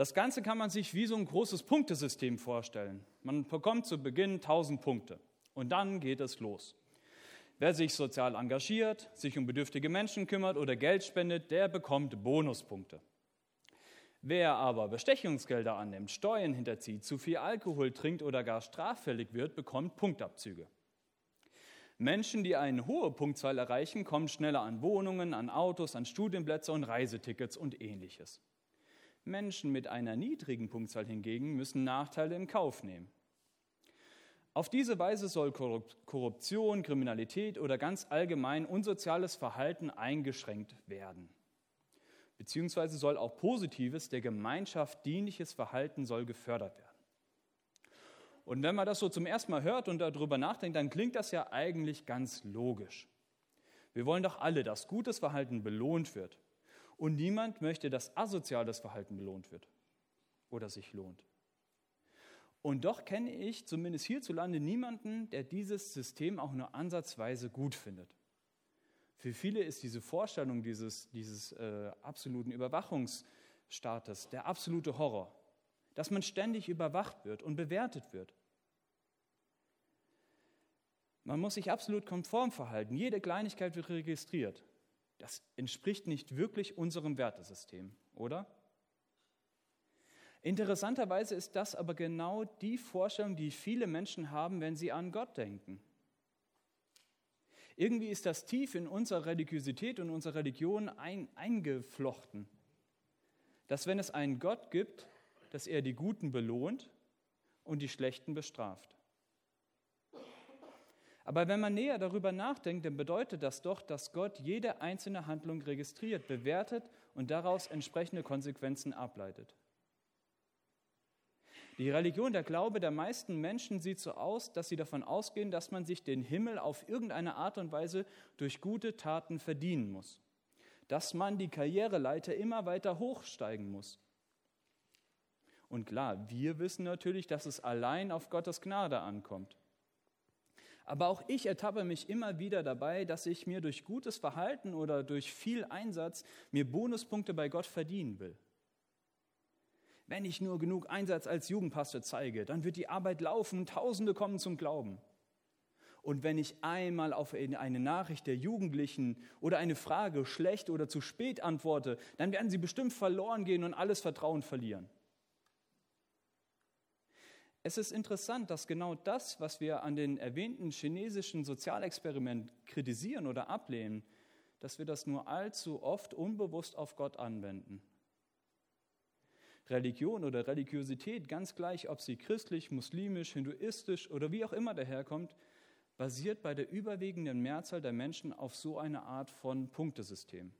Das Ganze kann man sich wie so ein großes Punktesystem vorstellen. Man bekommt zu Beginn 1000 Punkte und dann geht es los. Wer sich sozial engagiert, sich um bedürftige Menschen kümmert oder Geld spendet, der bekommt Bonuspunkte. Wer aber Bestechungsgelder annimmt, Steuern hinterzieht, zu viel Alkohol trinkt oder gar straffällig wird, bekommt Punktabzüge. Menschen, die eine hohe Punktzahl erreichen, kommen schneller an Wohnungen, an Autos, an Studienplätze und Reisetickets und ähnliches. Menschen mit einer niedrigen Punktzahl hingegen müssen Nachteile in Kauf nehmen. Auf diese Weise soll Korruption, Kriminalität oder ganz allgemein unsoziales Verhalten eingeschränkt werden. Beziehungsweise soll auch positives, der Gemeinschaft dienliches Verhalten soll gefördert werden. Und wenn man das so zum ersten Mal hört und darüber nachdenkt, dann klingt das ja eigentlich ganz logisch. Wir wollen doch alle, dass gutes Verhalten belohnt wird. Und niemand möchte, dass asoziales Verhalten belohnt wird oder sich lohnt. Und doch kenne ich zumindest hierzulande niemanden, der dieses System auch nur ansatzweise gut findet. Für viele ist diese Vorstellung dieses, dieses äh, absoluten Überwachungsstaates der absolute Horror, dass man ständig überwacht wird und bewertet wird. Man muss sich absolut konform verhalten. Jede Kleinigkeit wird registriert. Das entspricht nicht wirklich unserem Wertesystem, oder? Interessanterweise ist das aber genau die Vorstellung, die viele Menschen haben, wenn sie an Gott denken. Irgendwie ist das tief in unserer Religiosität und unserer Religion ein, eingeflochten, dass wenn es einen Gott gibt, dass er die Guten belohnt und die Schlechten bestraft. Aber wenn man näher darüber nachdenkt, dann bedeutet das doch, dass Gott jede einzelne Handlung registriert, bewertet und daraus entsprechende Konsequenzen ableitet. Die Religion, der Glaube der meisten Menschen sieht so aus, dass sie davon ausgehen, dass man sich den Himmel auf irgendeine Art und Weise durch gute Taten verdienen muss. Dass man die Karriereleiter immer weiter hochsteigen muss. Und klar, wir wissen natürlich, dass es allein auf Gottes Gnade ankommt. Aber auch ich ertappe mich immer wieder dabei, dass ich mir durch gutes Verhalten oder durch viel Einsatz mir Bonuspunkte bei Gott verdienen will. Wenn ich nur genug Einsatz als Jugendpastor zeige, dann wird die Arbeit laufen Tausende kommen zum Glauben. Und wenn ich einmal auf eine Nachricht der Jugendlichen oder eine Frage schlecht oder zu spät antworte, dann werden sie bestimmt verloren gehen und alles Vertrauen verlieren. Es ist interessant, dass genau das, was wir an den erwähnten chinesischen Sozialexperimenten kritisieren oder ablehnen, dass wir das nur allzu oft unbewusst auf Gott anwenden. Religion oder Religiosität, ganz gleich, ob sie christlich, muslimisch, hinduistisch oder wie auch immer daherkommt, basiert bei der überwiegenden Mehrzahl der Menschen auf so einer Art von Punktesystem.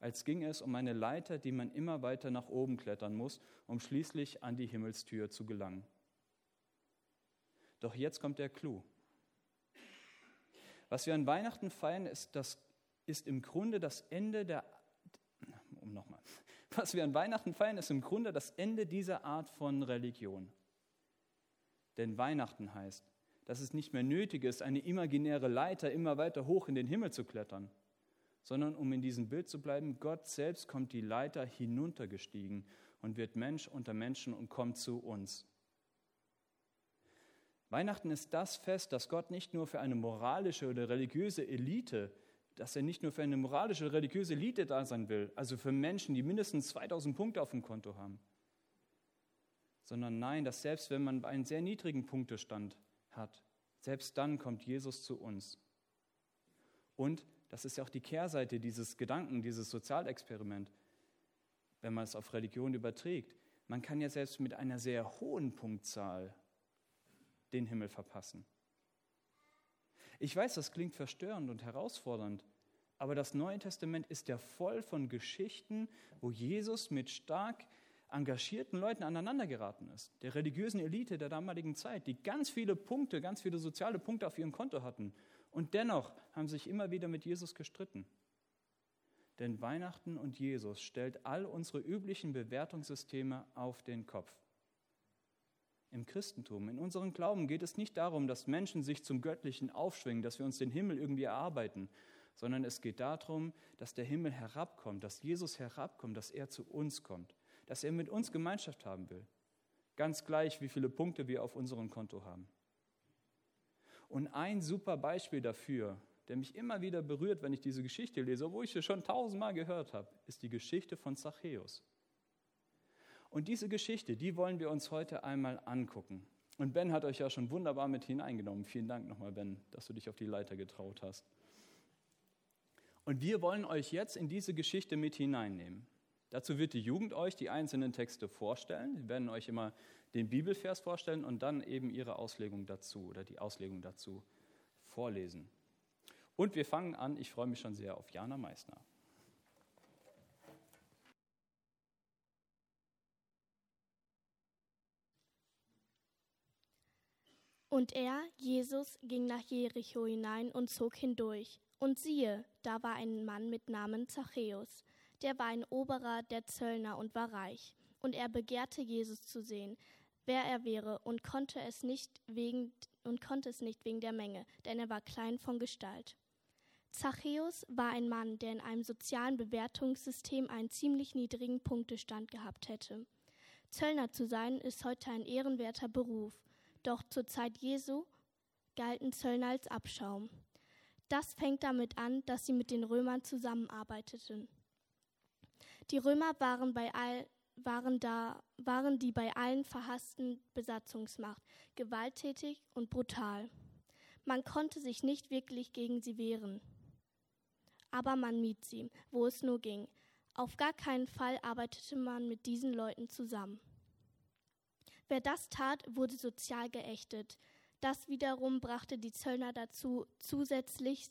Als ging es um eine Leiter, die man immer weiter nach oben klettern muss, um schließlich an die Himmelstür zu gelangen. Doch jetzt kommt der Clou. Was wir an Weihnachten feiern, ist, das, ist im Grunde das Ende der, um nochmal, was wir an Weihnachten feiern, ist im Grunde das Ende dieser Art von Religion. Denn Weihnachten heißt, dass es nicht mehr nötig ist, eine imaginäre Leiter immer weiter hoch in den Himmel zu klettern, sondern um in diesem Bild zu bleiben, Gott selbst kommt die Leiter hinuntergestiegen und wird Mensch unter Menschen und kommt zu uns. Weihnachten ist das Fest, das Gott nicht nur für eine moralische oder religiöse Elite dass er nicht nur für eine moralische, religiöse Elite da sein will, also für Menschen, die mindestens 2000 Punkte auf dem Konto haben, sondern nein, dass selbst wenn man einen sehr niedrigen Punktestand hat, selbst dann kommt Jesus zu uns. Und das ist ja auch die Kehrseite dieses Gedanken, dieses Sozialexperiment, wenn man es auf Religion überträgt. Man kann ja selbst mit einer sehr hohen Punktzahl den Himmel verpassen. Ich weiß, das klingt verstörend und herausfordernd, aber das Neue Testament ist ja voll von Geschichten, wo Jesus mit stark engagierten Leuten aneinandergeraten ist, der religiösen Elite der damaligen Zeit, die ganz viele Punkte, ganz viele soziale Punkte auf ihrem Konto hatten. Und dennoch haben sich immer wieder mit Jesus gestritten. Denn Weihnachten und Jesus stellt all unsere üblichen Bewertungssysteme auf den Kopf im Christentum, in unserem Glauben geht es nicht darum, dass Menschen sich zum Göttlichen aufschwingen, dass wir uns den Himmel irgendwie erarbeiten, sondern es geht darum, dass der Himmel herabkommt, dass Jesus herabkommt, dass er zu uns kommt, dass er mit uns Gemeinschaft haben will. Ganz gleich, wie viele Punkte wir auf unserem Konto haben. Und ein super Beispiel dafür, der mich immer wieder berührt, wenn ich diese Geschichte lese, obwohl ich sie schon tausendmal gehört habe, ist die Geschichte von Zachäus. Und diese Geschichte, die wollen wir uns heute einmal angucken. Und Ben hat euch ja schon wunderbar mit hineingenommen. Vielen Dank nochmal, Ben, dass du dich auf die Leiter getraut hast. Und wir wollen euch jetzt in diese Geschichte mit hineinnehmen. Dazu wird die Jugend euch die einzelnen Texte vorstellen. Wir werden euch immer den Bibelvers vorstellen und dann eben ihre Auslegung dazu oder die Auslegung dazu vorlesen. Und wir fangen an, ich freue mich schon sehr auf Jana Meissner. Und er, Jesus, ging nach Jericho hinein und zog hindurch. Und siehe, da war ein Mann mit Namen Zachäus, der war ein Oberer der Zöllner und war reich. Und er begehrte Jesus zu sehen, wer er wäre, und konnte es nicht wegen und konnte es nicht wegen der Menge, denn er war klein von Gestalt. Zachäus war ein Mann, der in einem sozialen Bewertungssystem einen ziemlich niedrigen Punktestand gehabt hätte. Zöllner zu sein ist heute ein ehrenwerter Beruf, doch zur Zeit Jesu galten Zöllner als Abschaum. Das fängt damit an, dass sie mit den Römern zusammenarbeiteten. Die Römer waren, bei all, waren, da, waren die bei allen verhassten Besatzungsmacht, gewalttätig und brutal. Man konnte sich nicht wirklich gegen sie wehren. Aber man mied sie, wo es nur ging. Auf gar keinen Fall arbeitete man mit diesen Leuten zusammen. Wer das tat, wurde sozial geächtet. Das wiederum brachte die Zöllner dazu, zusätzlich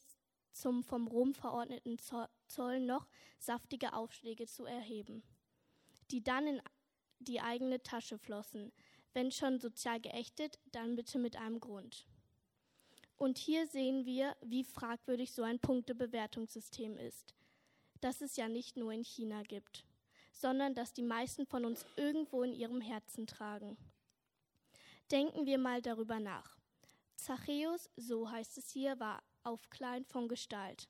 zum vom Rom verordneten Zoll noch saftige Aufschläge zu erheben, die dann in die eigene Tasche flossen. Wenn schon sozial geächtet, dann bitte mit einem Grund. Und hier sehen wir, wie fragwürdig so ein Punktebewertungssystem ist, das es ja nicht nur in China gibt, sondern das die meisten von uns irgendwo in ihrem Herzen tragen. Denken wir mal darüber nach. Zachäus, so heißt es hier, war auf klein von Gestalt.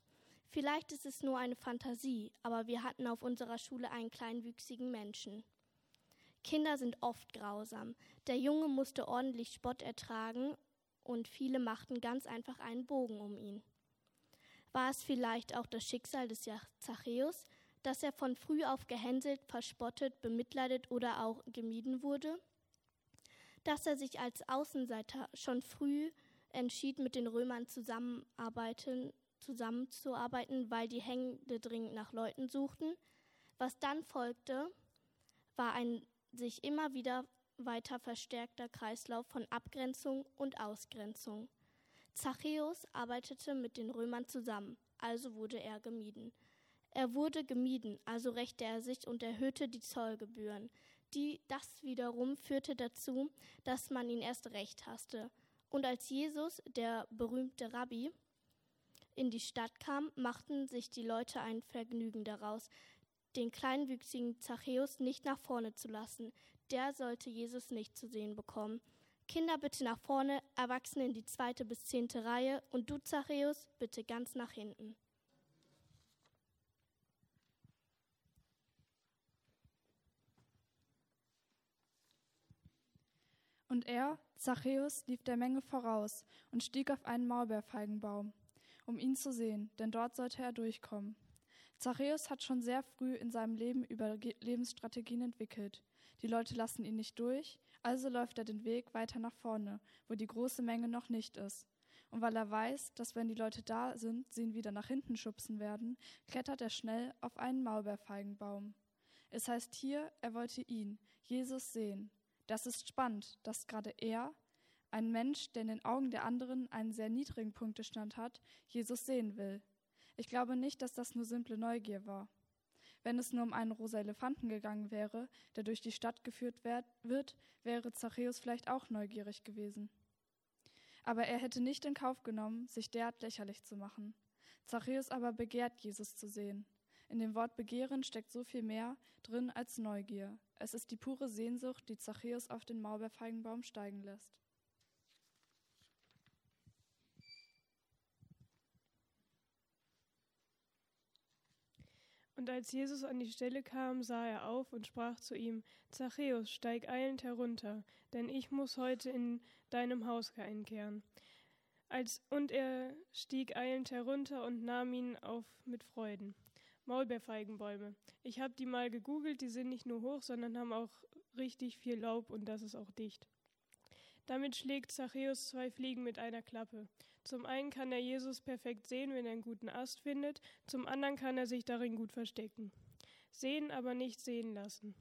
Vielleicht ist es nur eine Fantasie, aber wir hatten auf unserer Schule einen kleinwüchsigen Menschen. Kinder sind oft grausam. Der Junge musste ordentlich Spott ertragen und viele machten ganz einfach einen Bogen um ihn. War es vielleicht auch das Schicksal des Zachäus, dass er von früh auf gehänselt, verspottet, bemitleidet oder auch gemieden wurde? dass er sich als Außenseiter schon früh entschied, mit den Römern zusammenarbeiten, zusammenzuarbeiten, weil die Hände dringend nach Leuten suchten. Was dann folgte, war ein sich immer wieder weiter verstärkter Kreislauf von Abgrenzung und Ausgrenzung. Zachäus arbeitete mit den Römern zusammen, also wurde er gemieden. Er wurde gemieden, also rächte er sich und erhöhte die Zollgebühren. Die, das wiederum führte dazu, dass man ihn erst recht hasste. Und als Jesus, der berühmte Rabbi, in die Stadt kam, machten sich die Leute ein Vergnügen daraus, den kleinwüchsigen Zachäus nicht nach vorne zu lassen. Der sollte Jesus nicht zu sehen bekommen. Kinder bitte nach vorne, Erwachsene in die zweite bis zehnte Reihe und du, Zachäus, bitte ganz nach hinten. Und er, Zachäus, lief der Menge voraus und stieg auf einen Maulbeerfeigenbaum, um ihn zu sehen, denn dort sollte er durchkommen. Zachäus hat schon sehr früh in seinem Leben über Lebensstrategien entwickelt. Die Leute lassen ihn nicht durch, also läuft er den Weg weiter nach vorne, wo die große Menge noch nicht ist. Und weil er weiß, dass wenn die Leute da sind, sie ihn wieder nach hinten schubsen werden, klettert er schnell auf einen Maulbeerfeigenbaum. Es heißt hier, er wollte ihn, Jesus, sehen. Das ist spannend, dass gerade er, ein Mensch, der in den Augen der anderen einen sehr niedrigen Punktestand hat, Jesus sehen will. Ich glaube nicht, dass das nur simple Neugier war. Wenn es nur um einen rosa Elefanten gegangen wäre, der durch die Stadt geführt wird, wäre Zachäus vielleicht auch neugierig gewesen. Aber er hätte nicht in Kauf genommen, sich derart lächerlich zu machen. Zachäus aber begehrt, Jesus zu sehen. In dem Wort Begehren steckt so viel mehr drin als Neugier. Es ist die pure Sehnsucht, die Zachäus auf den Maulbeerfeigenbaum steigen lässt. Und als Jesus an die Stelle kam, sah er auf und sprach zu ihm, Zachäus, steig eilend herunter, denn ich muss heute in deinem Haus einkehren. Als, und er stieg eilend herunter und nahm ihn auf mit Freuden. Maulbeerfeigenbäume. Ich habe die mal gegoogelt, die sind nicht nur hoch, sondern haben auch richtig viel Laub und das ist auch dicht. Damit schlägt Zachäus zwei Fliegen mit einer Klappe. Zum einen kann er Jesus perfekt sehen, wenn er einen guten Ast findet, zum anderen kann er sich darin gut verstecken. Sehen, aber nicht sehen lassen.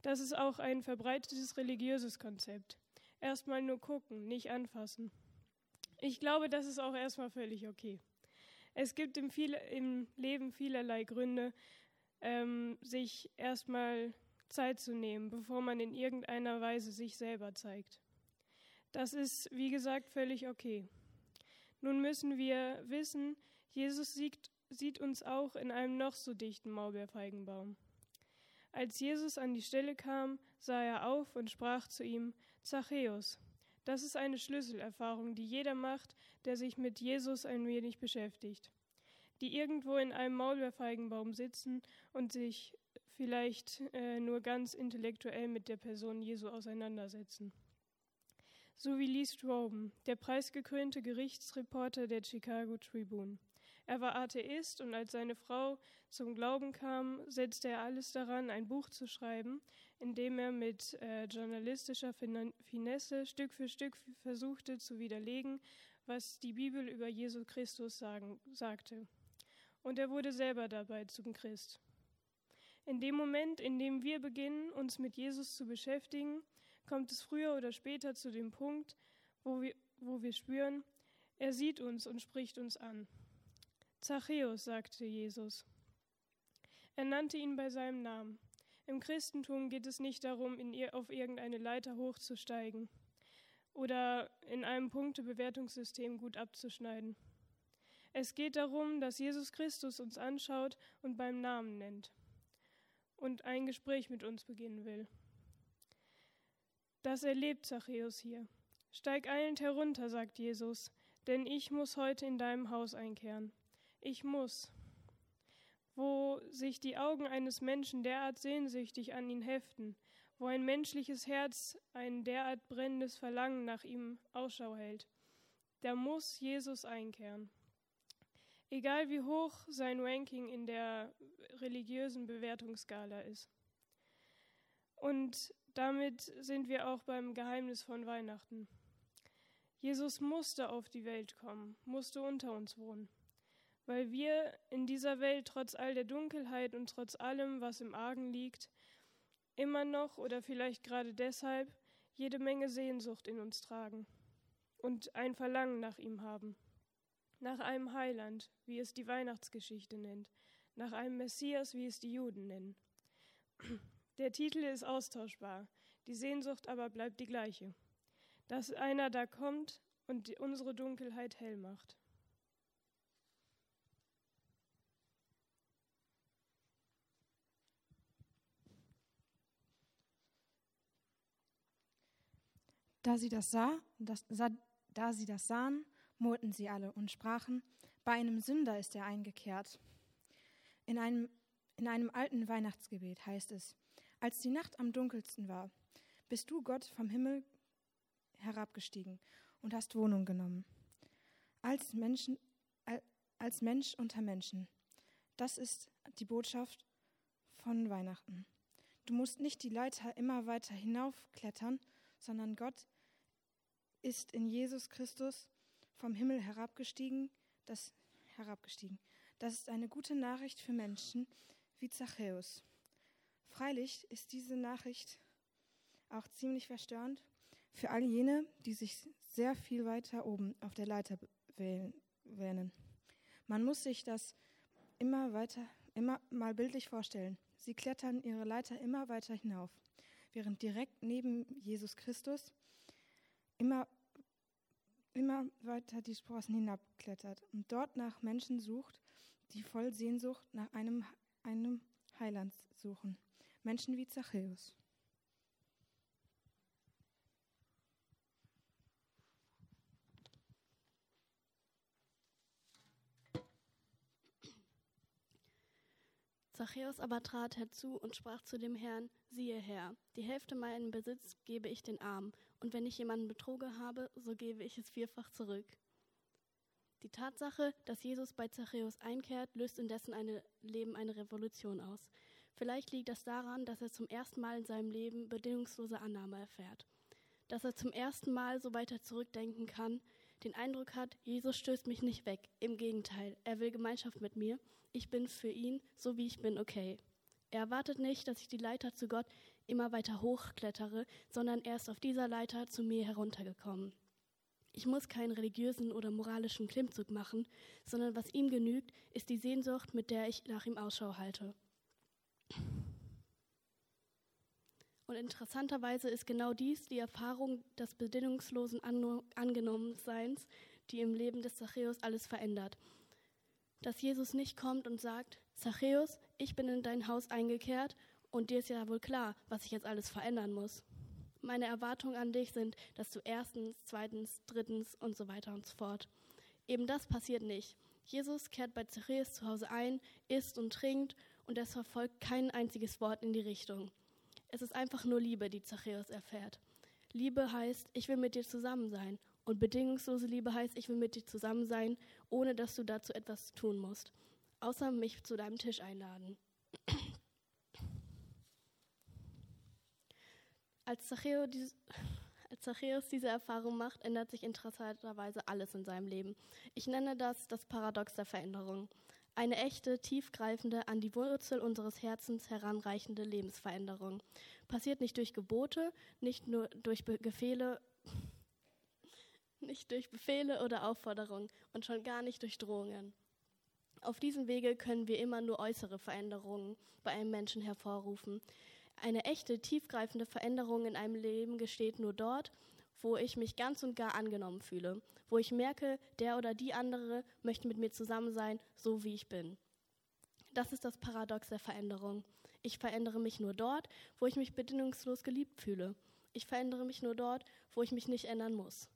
Das ist auch ein verbreitetes religiöses Konzept. Erstmal nur gucken, nicht anfassen. Ich glaube, das ist auch erstmal völlig okay. Es gibt im, viel, im Leben vielerlei Gründe, ähm, sich erstmal Zeit zu nehmen, bevor man in irgendeiner Weise sich selber zeigt. Das ist, wie gesagt, völlig okay. Nun müssen wir wissen, Jesus sieht, sieht uns auch in einem noch so dichten Maulbeerfeigenbaum. Als Jesus an die Stelle kam, sah er auf und sprach zu ihm, Zachäus. Das ist eine Schlüsselerfahrung, die jeder macht, der sich mit Jesus ein wenig beschäftigt. Die irgendwo in einem Maulbeerfeigenbaum sitzen und sich vielleicht äh, nur ganz intellektuell mit der Person Jesu auseinandersetzen so wie Lee Strobel, der preisgekrönte Gerichtsreporter der Chicago Tribune. Er war Atheist und als seine Frau zum Glauben kam, setzte er alles daran, ein Buch zu schreiben, in dem er mit äh, journalistischer Finesse Stück für Stück versuchte zu widerlegen, was die Bibel über Jesus Christus sagen, sagte. Und er wurde selber dabei zum Christ. In dem Moment, in dem wir beginnen, uns mit Jesus zu beschäftigen, kommt es früher oder später zu dem Punkt, wo wir, wo wir spüren, er sieht uns und spricht uns an. Zachäus, sagte Jesus. Er nannte ihn bei seinem Namen. Im Christentum geht es nicht darum, in, auf irgendeine Leiter hochzusteigen oder in einem Punktebewertungssystem gut abzuschneiden. Es geht darum, dass Jesus Christus uns anschaut und beim Namen nennt und ein Gespräch mit uns beginnen will. Das erlebt Zachäus hier. Steig eilend herunter, sagt Jesus, denn ich muss heute in deinem Haus einkehren. Ich muss. Wo sich die Augen eines Menschen derart sehnsüchtig an ihn heften, wo ein menschliches Herz ein derart brennendes Verlangen nach ihm Ausschau hält, da muss Jesus einkehren. Egal wie hoch sein Ranking in der religiösen Bewertungsskala ist. Und damit sind wir auch beim Geheimnis von Weihnachten. Jesus musste auf die Welt kommen, musste unter uns wohnen, weil wir in dieser Welt trotz all der Dunkelheit und trotz allem, was im Argen liegt, immer noch oder vielleicht gerade deshalb jede Menge Sehnsucht in uns tragen und ein Verlangen nach ihm haben, nach einem Heiland, wie es die Weihnachtsgeschichte nennt, nach einem Messias, wie es die Juden nennen. Der Titel ist austauschbar, die Sehnsucht aber bleibt die gleiche. Dass einer da kommt und unsere Dunkelheit hell macht. Da sie das sah, das, da sie das sahen, murrten sie alle und sprachen: Bei einem Sünder ist er eingekehrt. In einem, in einem alten Weihnachtsgebet heißt es: als die Nacht am dunkelsten war, bist du Gott vom Himmel herabgestiegen und hast Wohnung genommen. Als, Menschen, als Mensch unter Menschen. Das ist die Botschaft von Weihnachten. Du musst nicht die Leiter immer weiter hinaufklettern, sondern Gott ist in Jesus Christus vom Himmel herabgestiegen, das herabgestiegen. Das ist eine gute Nachricht für Menschen wie Zachäus. Freilich ist diese Nachricht auch ziemlich verstörend für all jene, die sich sehr viel weiter oben auf der Leiter wähnen. Man muss sich das immer weiter, immer mal bildlich vorstellen. Sie klettern ihre Leiter immer weiter hinauf, während direkt neben Jesus Christus immer, immer weiter die Sprossen hinabklettert und dort nach Menschen sucht, die voll Sehnsucht nach einem, einem Heiland suchen. Menschen wie Zachäus. Zachäus aber trat herzu und sprach zu dem Herrn, siehe Herr, die Hälfte meinen Besitz gebe ich den Armen, und wenn ich jemanden betrogen habe, so gebe ich es vierfach zurück. Die Tatsache, dass Jesus bei Zachäus einkehrt, löst in dessen eine Leben eine Revolution aus. Vielleicht liegt das daran, dass er zum ersten Mal in seinem Leben bedingungslose Annahme erfährt. Dass er zum ersten Mal so weiter zurückdenken kann, den Eindruck hat, Jesus stößt mich nicht weg. Im Gegenteil, er will Gemeinschaft mit mir. Ich bin für ihn, so wie ich bin, okay. Er erwartet nicht, dass ich die Leiter zu Gott immer weiter hochklettere, sondern er ist auf dieser Leiter zu mir heruntergekommen. Ich muss keinen religiösen oder moralischen Klimmzug machen, sondern was ihm genügt, ist die Sehnsucht, mit der ich nach ihm Ausschau halte. Und interessanterweise ist genau dies die Erfahrung des bedingungslosen An Angenommenseins, die im Leben des Zachäus alles verändert. Dass Jesus nicht kommt und sagt, Zachäus, ich bin in dein Haus eingekehrt und dir ist ja wohl klar, was ich jetzt alles verändern muss. Meine Erwartungen an dich sind, dass du erstens, zweitens, drittens und so weiter und so fort. Eben das passiert nicht. Jesus kehrt bei Zachäus zu Hause ein, isst und trinkt und es verfolgt kein einziges Wort in die Richtung. Es ist einfach nur Liebe, die Zachäus erfährt. Liebe heißt, ich will mit dir zusammen sein. Und bedingungslose Liebe heißt, ich will mit dir zusammen sein, ohne dass du dazu etwas tun musst. Außer mich zu deinem Tisch einladen. Als Zachäus, als Zachäus diese Erfahrung macht, ändert sich interessanterweise alles in seinem Leben. Ich nenne das das Paradox der Veränderung. Eine echte, tiefgreifende, an die Wurzel unseres Herzens heranreichende Lebensveränderung. Passiert nicht durch Gebote, nicht nur durch Be Gefehle, nicht durch Befehle oder Aufforderungen und schon gar nicht durch Drohungen. Auf diesem Wege können wir immer nur äußere Veränderungen bei einem Menschen hervorrufen. Eine echte, tiefgreifende Veränderung in einem Leben gesteht nur dort, wo ich mich ganz und gar angenommen fühle, wo ich merke, der oder die andere möchte mit mir zusammen sein, so wie ich bin. Das ist das Paradox der Veränderung. Ich verändere mich nur dort, wo ich mich bedingungslos geliebt fühle. Ich verändere mich nur dort, wo ich mich nicht ändern muss.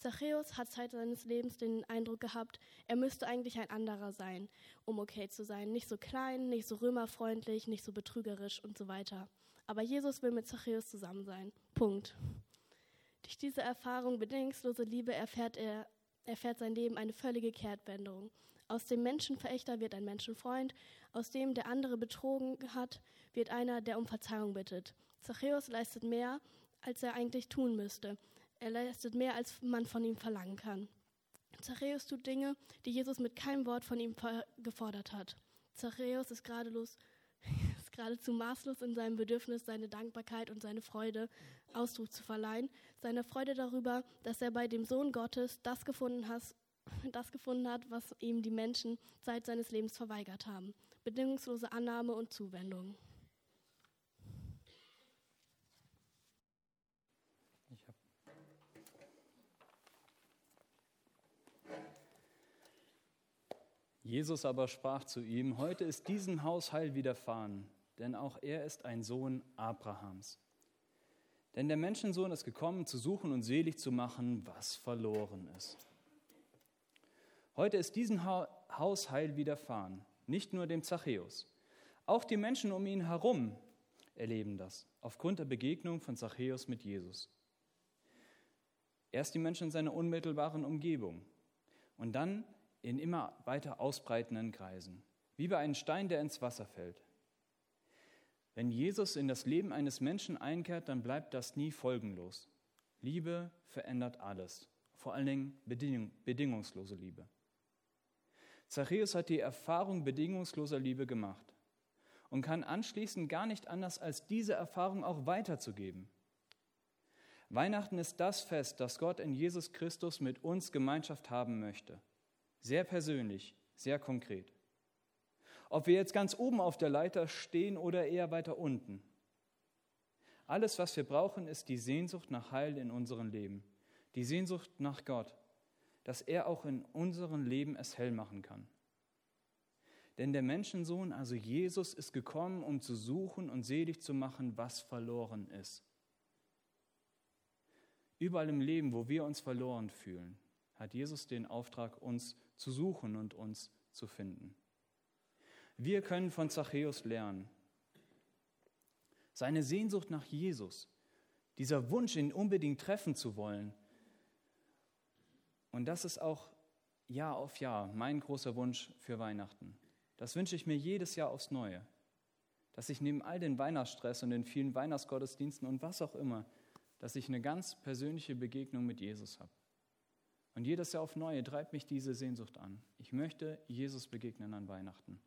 Zachäus hat Zeit seines Lebens den Eindruck gehabt, er müsste eigentlich ein anderer sein, um okay zu sein. Nicht so klein, nicht so römerfreundlich, nicht so betrügerisch und so weiter. Aber Jesus will mit Zachäus zusammen sein. Punkt. Durch diese Erfahrung bedingungslose Liebe erfährt er erfährt sein Leben eine völlige Kehrtwendung. Aus dem Menschenverächter wird ein Menschenfreund, aus dem, der andere betrogen hat, wird einer, der um Verzeihung bittet. Zachäus leistet mehr, als er eigentlich tun müsste. Er leistet mehr, als man von ihm verlangen kann. Zachäus tut Dinge, die Jesus mit keinem Wort von ihm gefordert hat. Zachäus ist geradelos geradezu maßlos in seinem Bedürfnis, seine Dankbarkeit und seine Freude Ausdruck zu verleihen. Seine Freude darüber, dass er bei dem Sohn Gottes das gefunden, hat, das gefunden hat, was ihm die Menschen Zeit seines Lebens verweigert haben. Bedingungslose Annahme und Zuwendung. Jesus aber sprach zu ihm, heute ist diesem Haus Heil widerfahren, denn auch er ist ein Sohn Abrahams. Denn der Menschensohn ist gekommen, zu suchen und selig zu machen, was verloren ist. Heute ist diesem Haus Heil widerfahren, nicht nur dem Zachäus. Auch die Menschen um ihn herum erleben das, aufgrund der Begegnung von Zachäus mit Jesus. Erst die Menschen in seiner unmittelbaren Umgebung und dann in immer weiter ausbreitenden Kreisen, wie bei einem Stein, der ins Wasser fällt. Wenn Jesus in das Leben eines Menschen einkehrt, dann bleibt das nie folgenlos. Liebe verändert alles, vor allen Dingen bedingung, bedingungslose Liebe. Zachäus hat die Erfahrung bedingungsloser Liebe gemacht und kann anschließend gar nicht anders, als diese Erfahrung auch weiterzugeben. Weihnachten ist das Fest, das Gott in Jesus Christus mit uns Gemeinschaft haben möchte. Sehr persönlich, sehr konkret. Ob wir jetzt ganz oben auf der Leiter stehen oder eher weiter unten. Alles, was wir brauchen, ist die Sehnsucht nach Heil in unserem Leben. Die Sehnsucht nach Gott, dass er auch in unserem Leben es hell machen kann. Denn der Menschensohn, also Jesus, ist gekommen, um zu suchen und selig zu machen, was verloren ist. Überall im Leben, wo wir uns verloren fühlen, hat Jesus den Auftrag, uns zu suchen und uns zu finden. Wir können von Zachäus lernen. Seine Sehnsucht nach Jesus, dieser Wunsch, ihn unbedingt treffen zu wollen. Und das ist auch Jahr auf Jahr mein großer Wunsch für Weihnachten. Das wünsche ich mir jedes Jahr aufs Neue. Dass ich neben all den Weihnachtsstress und den vielen Weihnachtsgottesdiensten und was auch immer, dass ich eine ganz persönliche Begegnung mit Jesus habe. Und jedes Jahr auf Neue treibt mich diese Sehnsucht an. Ich möchte Jesus begegnen an Weihnachten.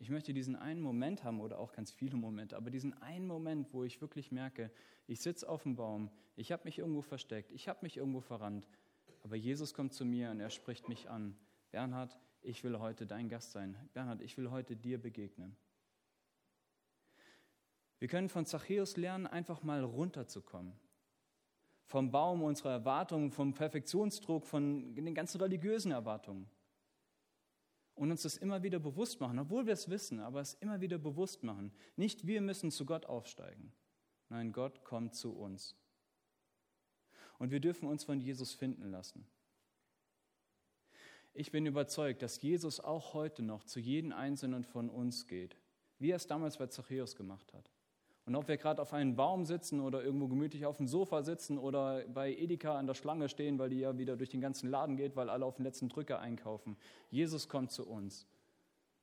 Ich möchte diesen einen Moment haben oder auch ganz viele Momente, aber diesen einen Moment, wo ich wirklich merke, ich sitze auf dem Baum, ich habe mich irgendwo versteckt, ich habe mich irgendwo verrannt, aber Jesus kommt zu mir und er spricht mich an. Bernhard, ich will heute dein Gast sein. Bernhard, ich will heute dir begegnen. Wir können von Zachäus lernen, einfach mal runterzukommen. Vom Baum unserer Erwartungen, vom Perfektionsdruck, von den ganzen religiösen Erwartungen. Und uns das immer wieder bewusst machen, obwohl wir es wissen, aber es immer wieder bewusst machen. Nicht wir müssen zu Gott aufsteigen. Nein, Gott kommt zu uns. Und wir dürfen uns von Jesus finden lassen. Ich bin überzeugt, dass Jesus auch heute noch zu jedem Einzelnen von uns geht, wie er es damals bei Zachäus gemacht hat. Und ob wir gerade auf einem Baum sitzen oder irgendwo gemütlich auf dem Sofa sitzen oder bei Edeka an der Schlange stehen, weil die ja wieder durch den ganzen Laden geht, weil alle auf den letzten Drücker einkaufen. Jesus kommt zu uns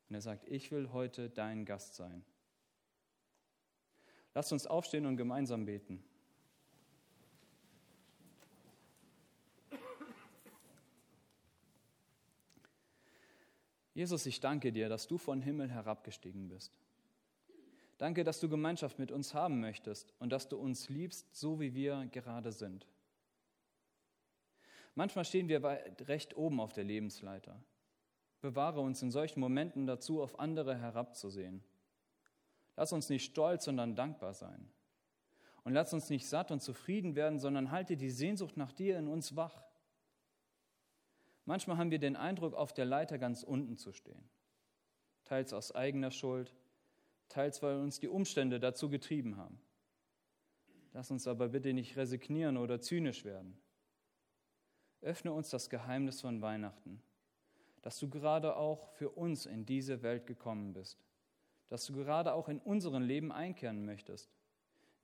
und er sagt, ich will heute dein Gast sein. Lasst uns aufstehen und gemeinsam beten. Jesus, ich danke dir, dass du von Himmel herabgestiegen bist. Danke, dass du Gemeinschaft mit uns haben möchtest und dass du uns liebst, so wie wir gerade sind. Manchmal stehen wir recht oben auf der Lebensleiter. Bewahre uns in solchen Momenten dazu, auf andere herabzusehen. Lass uns nicht stolz, sondern dankbar sein. Und lass uns nicht satt und zufrieden werden, sondern halte die Sehnsucht nach dir in uns wach. Manchmal haben wir den Eindruck, auf der Leiter ganz unten zu stehen. Teils aus eigener Schuld, teils weil uns die Umstände dazu getrieben haben. Lass uns aber bitte nicht resignieren oder zynisch werden. Öffne uns das Geheimnis von Weihnachten, dass du gerade auch für uns in diese Welt gekommen bist, dass du gerade auch in unserem Leben einkehren möchtest,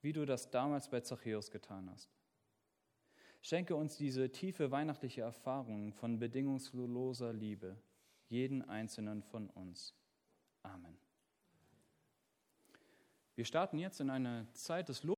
wie du das damals bei Zachäus getan hast. Schenke uns diese tiefe weihnachtliche Erfahrung von bedingungsloser Liebe, jeden einzelnen von uns. Amen. Wir starten jetzt in eine Zeit des Lobes.